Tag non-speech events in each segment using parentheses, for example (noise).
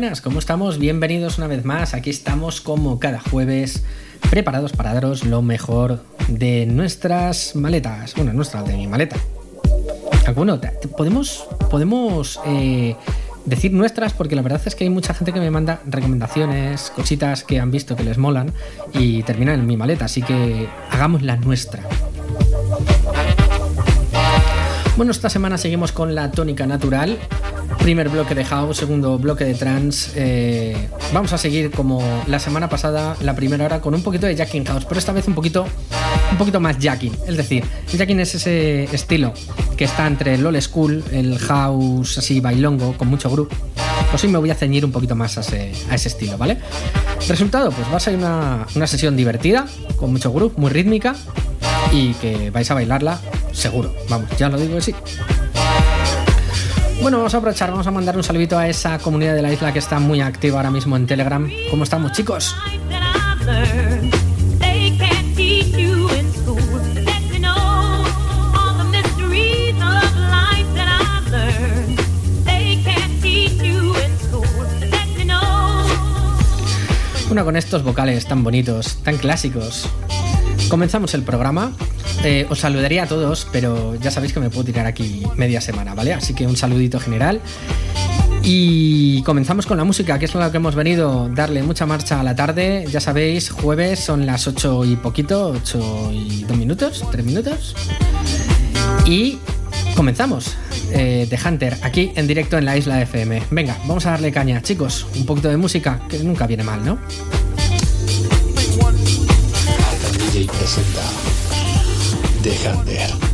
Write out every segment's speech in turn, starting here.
buenas, ¿cómo estamos? Bienvenidos una vez más. Aquí estamos como cada jueves, preparados para daros lo mejor de nuestras maletas. Bueno, nuestra, de mi maleta. Te- podemos, podemos eh, decir nuestras porque la verdad es que hay mucha gente que me manda recomendaciones, cositas que han visto que les molan y terminan en mi maleta, así que hagamos la nuestra. Bueno, esta semana seguimos con la tónica natural. Primer bloque de house, segundo bloque de trance. Eh, vamos a seguir como la semana pasada, la primera hora, con un poquito de jacking house, pero esta vez un poquito, un poquito más jacking. Es decir, el jacking es ese estilo que está entre el old school, el house así bailongo, con mucho groove. Pues hoy me voy a ceñir un poquito más a ese, a ese estilo, ¿vale? Resultado, pues va a ser una, una sesión divertida, con mucho groove, muy rítmica y que vais a bailarla seguro. Vamos, ya lo digo que sí. Bueno, vamos a aprovechar, vamos a mandar un saludito a esa comunidad de la isla que está muy activa ahora mismo en Telegram. ¿Cómo estamos, chicos? Bueno, con estos vocales tan bonitos, tan clásicos. Comenzamos el programa. Eh, os saludaría a todos, pero ya sabéis que me puedo tirar aquí media semana, ¿vale? Así que un saludito general. Y comenzamos con la música, que es lo que hemos venido, darle mucha marcha a la tarde. Ya sabéis, jueves son las 8 y poquito, 8 y 2 minutos, 3 minutos. Y comenzamos. Eh, The Hunter, aquí en directo en la isla FM. Venga, vamos a darle caña, chicos. Un poquito de música, que nunca viene mal, ¿no? Presenta The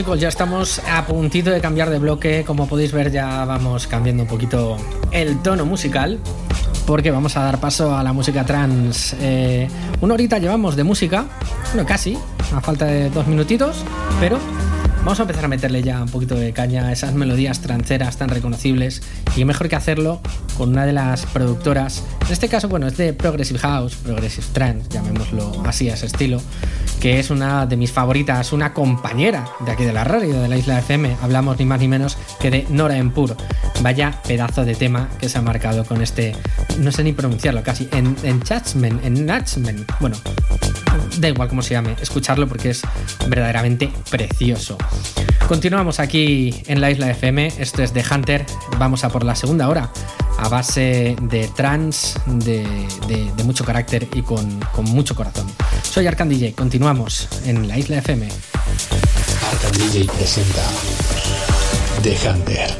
chicos, ya estamos a puntito de cambiar de bloque. Como podéis ver, ya vamos cambiando un poquito el tono musical. Porque vamos a dar paso a la música trans. Eh, una horita llevamos de música. Bueno, casi. A falta de dos minutitos. Pero Vamos a empezar a meterle ya un poquito de caña a esas melodías tranceras tan reconocibles y mejor que hacerlo con una de las productoras, en este caso, bueno, es de Progressive House, Progressive Trance, llamémoslo así a ese estilo, que es una de mis favoritas, una compañera de aquí de la radio, de la Isla FM. Hablamos ni más ni menos que de Nora Empur. Vaya pedazo de tema que se ha marcado con este, no sé ni pronunciarlo casi, en, en en Nachman. Bueno, da igual cómo se llame, escucharlo porque es verdaderamente precioso. Continuamos aquí en la Isla FM, esto es The Hunter, vamos a por la segunda hora a base de trans, de, mucho carácter y con, con, mucho corazón. Soy Arcan DJ, continuamos en la Isla FM. Arcan DJ presenta The Hunter.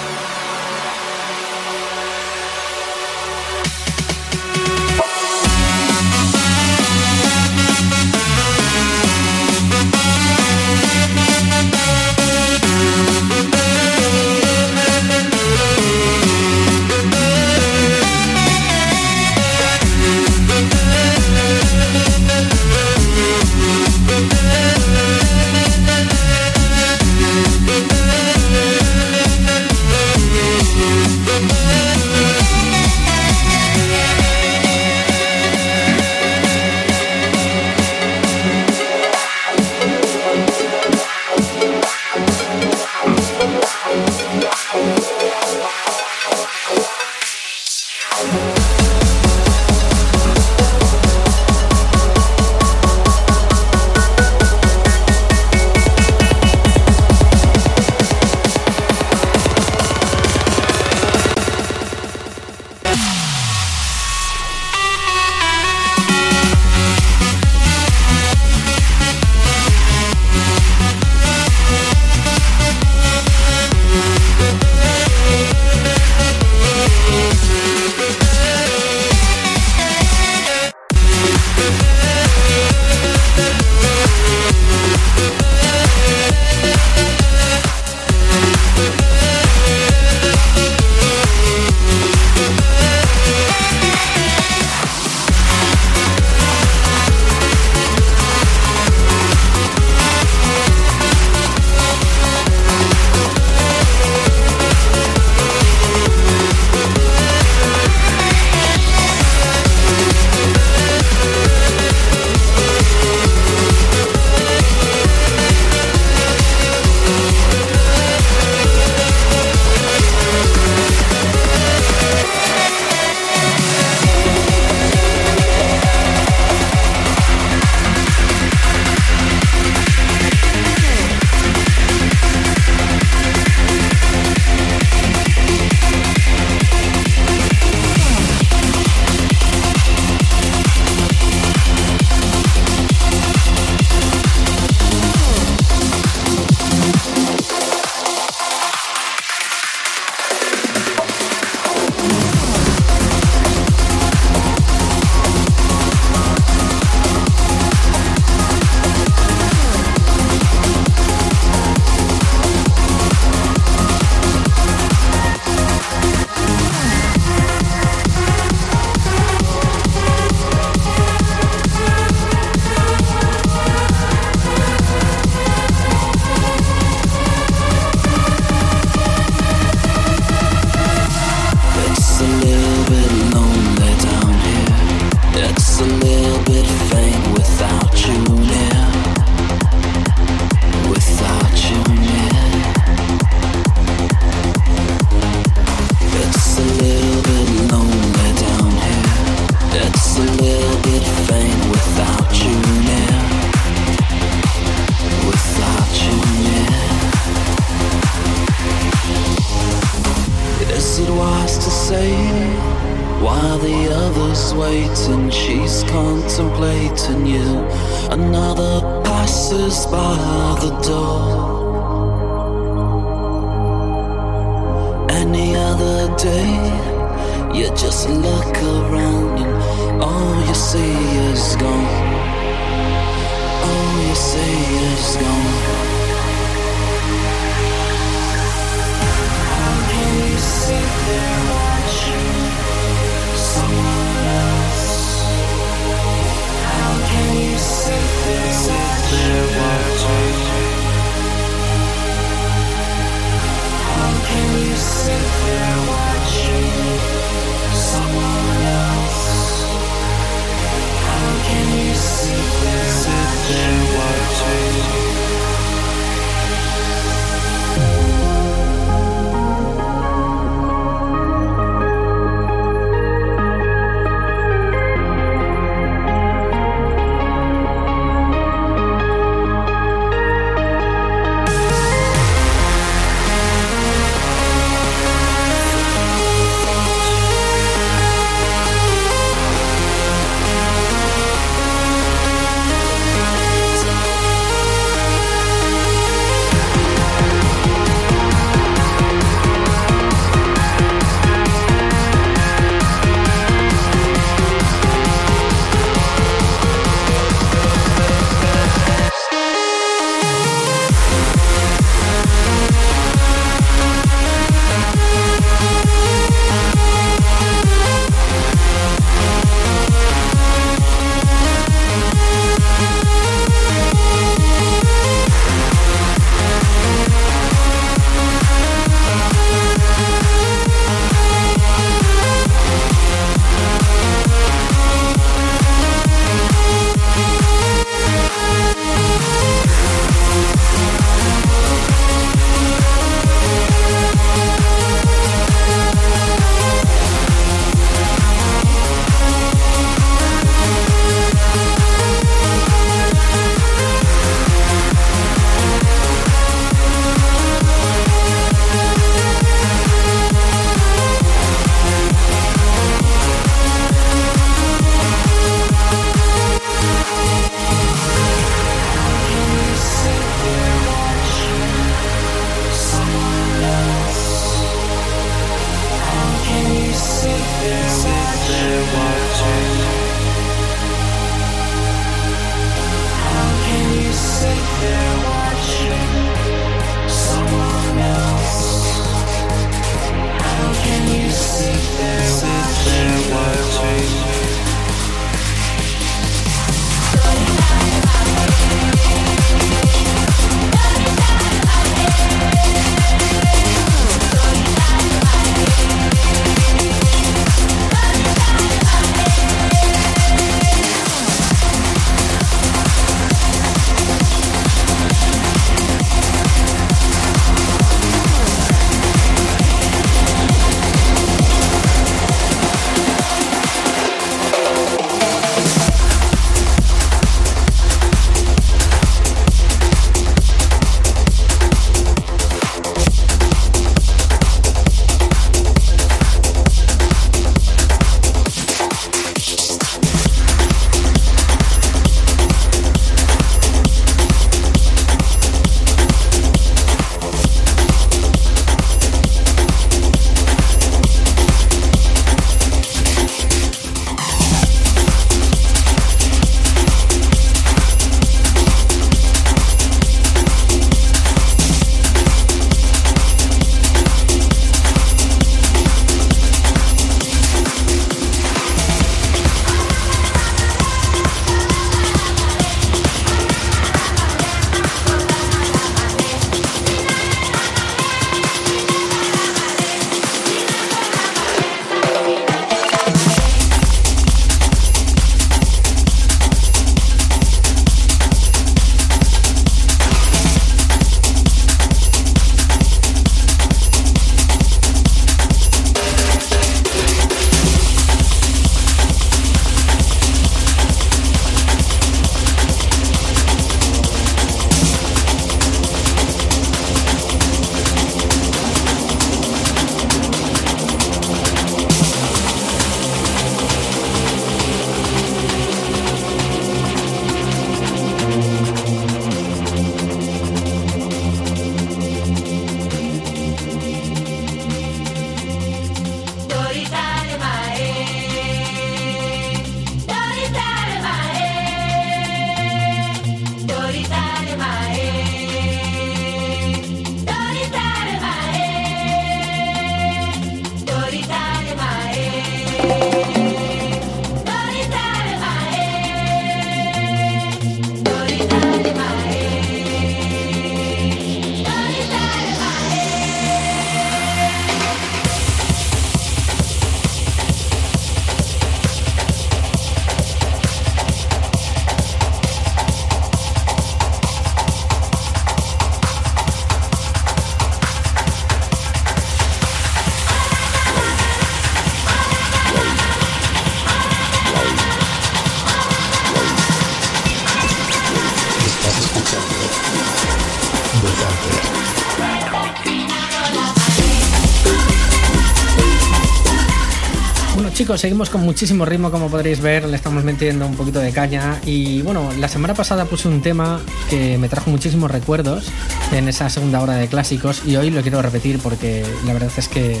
Chicos, seguimos con muchísimo ritmo, como podréis ver, le estamos metiendo un poquito de caña. Y bueno, la semana pasada puse un tema que me trajo muchísimos recuerdos en esa segunda hora de clásicos y hoy lo quiero repetir porque la verdad es que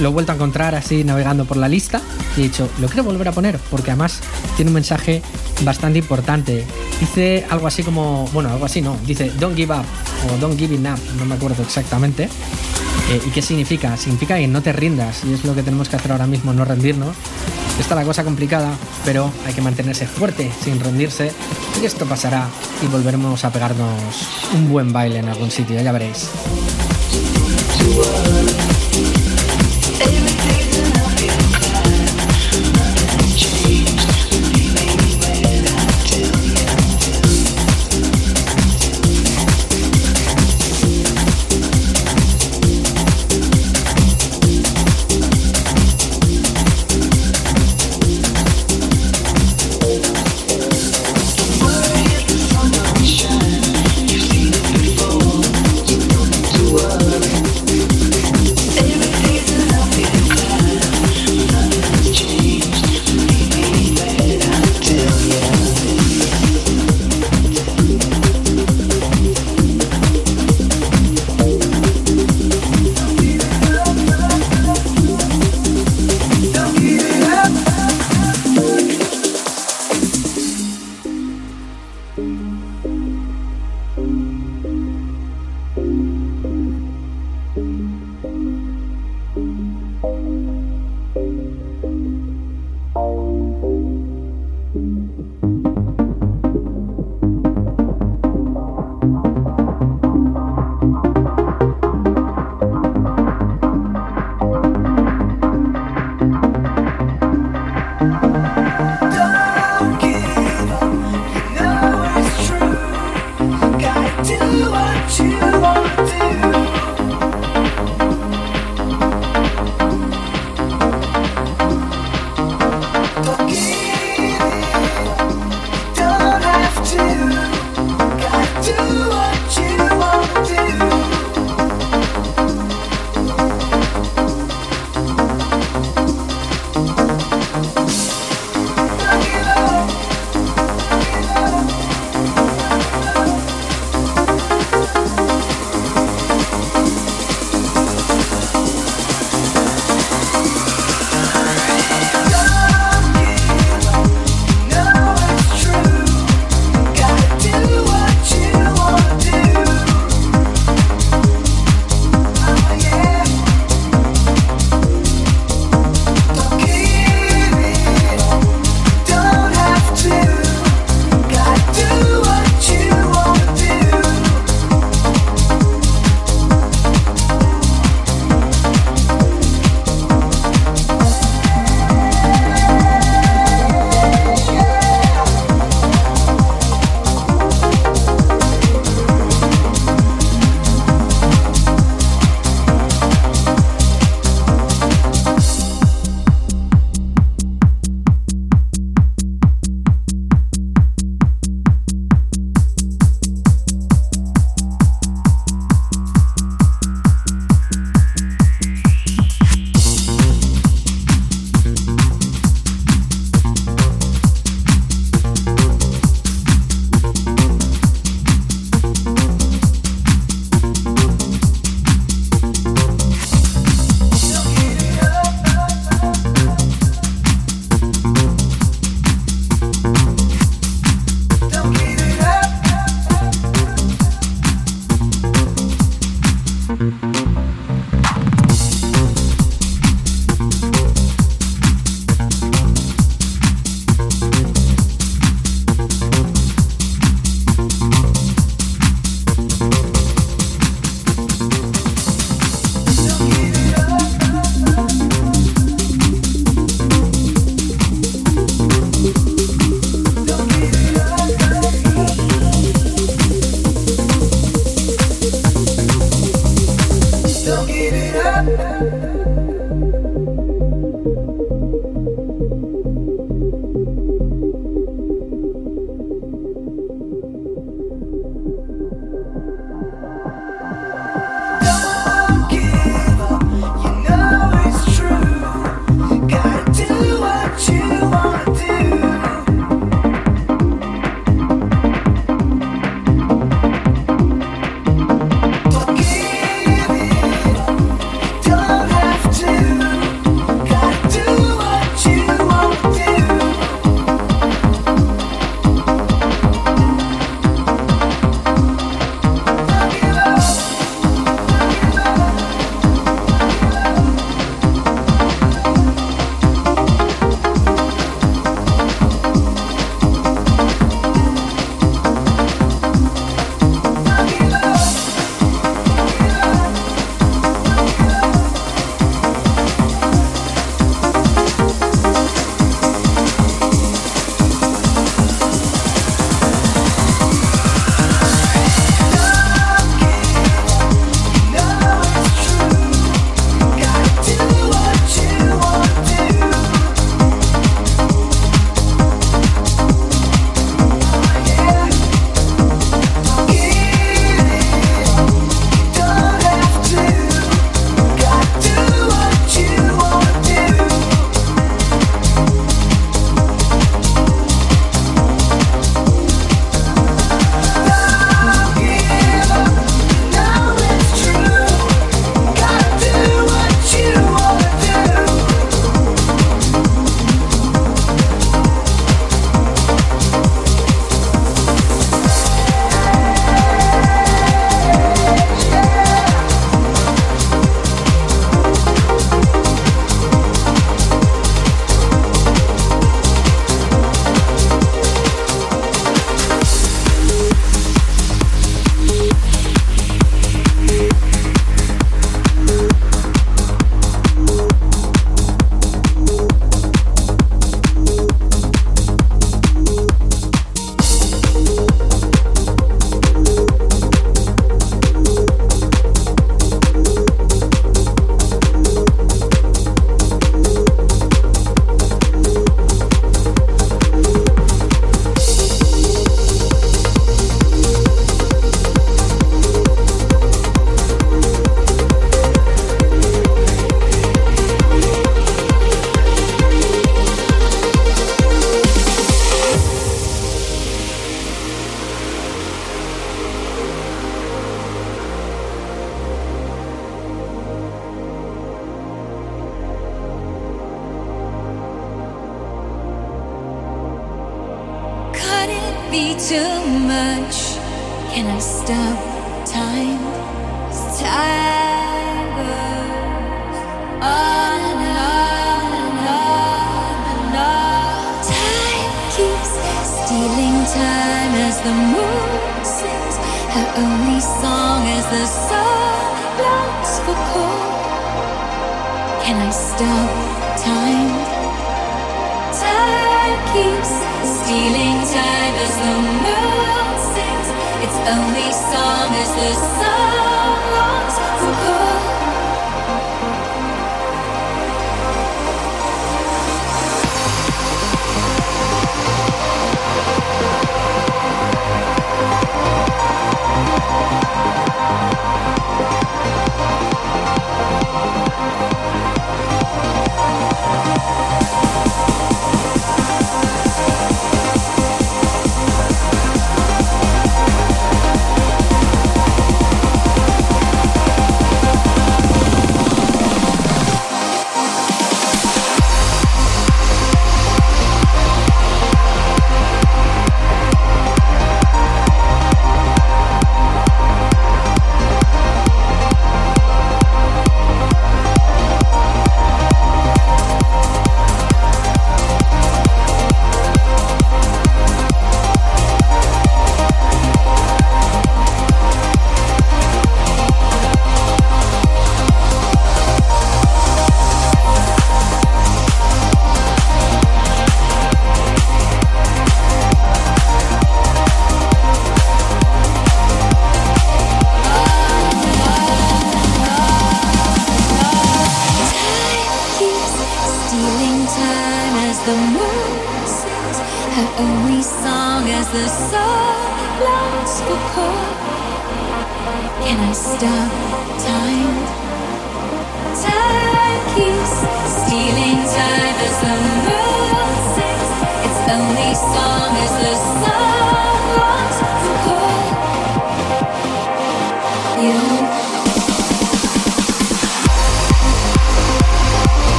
lo he vuelto a encontrar así navegando por la lista y he dicho, lo quiero volver a poner porque además tiene un mensaje bastante importante. Dice algo así como, bueno, algo así no, dice don't give up o don't give it up, no me acuerdo exactamente. Eh, ¿Y qué significa? Significa que no te rindas y es lo que tenemos que hacer ahora mismo, no rendirnos. Está la cosa complicada, pero hay que mantenerse fuerte sin rendirse y esto pasará y volveremos a pegarnos un buen baile en algún sitio, ya veréis.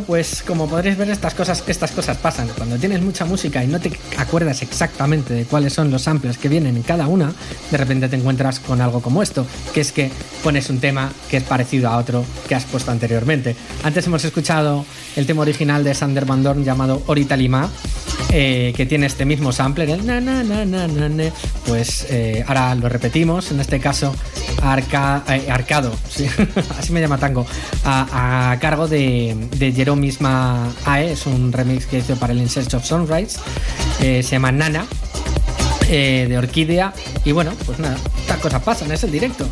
Pues como podréis ver, estas cosas, estas cosas pasan. Cuando tienes mucha música y no te acuerdas exactamente de cuáles son los samples que vienen en cada una, de repente te encuentras con algo como esto, que es que pones un tema que es parecido a otro que has puesto anteriormente. Antes hemos escuchado el tema original de Sander Van Dorn llamado Orita Lima, eh, que tiene este mismo sampler, el na na na na, na. pues eh, ahora lo repetimos, en este caso Eh, Arcado, sí, (laughs) así me llama Tango, a, cargo de, de Jerome Misma AE, es un remix que hizo para el In of Sunrise, se llama Nana, eh, de Orquídea, y bueno, pues nada, estas cosas pasan, es el directo.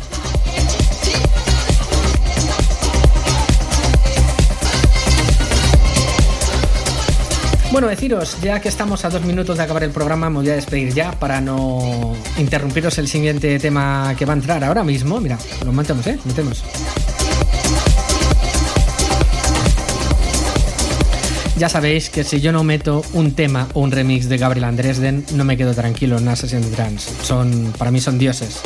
Bueno, deciros, ya que estamos a dos minutos de acabar el programa, me voy a despedir ya para no interrumpiros el siguiente tema que va a entrar ahora mismo. Mira, lo metemos, ¿eh? Metemos. Ya sabéis que si yo no meto un tema o un remix de Gabriel Andresden, no me quedo tranquilo en una sesión de trance. Son, para mí son dioses.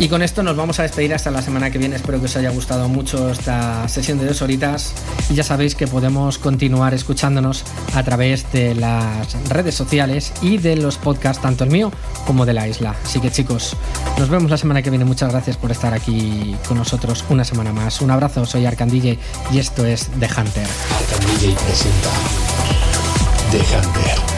Y con esto nos vamos a despedir hasta la semana que viene. Espero que os haya gustado mucho esta sesión de dos horitas. Y ya sabéis que podemos continuar escuchándonos a través de las redes sociales y de los podcasts, tanto el mío como de la isla. Así que chicos, nos vemos la semana que viene. Muchas gracias por estar aquí con nosotros una semana más. Un abrazo, soy Arcandille y esto es The Hunter. Arcandille presenta The Hunter.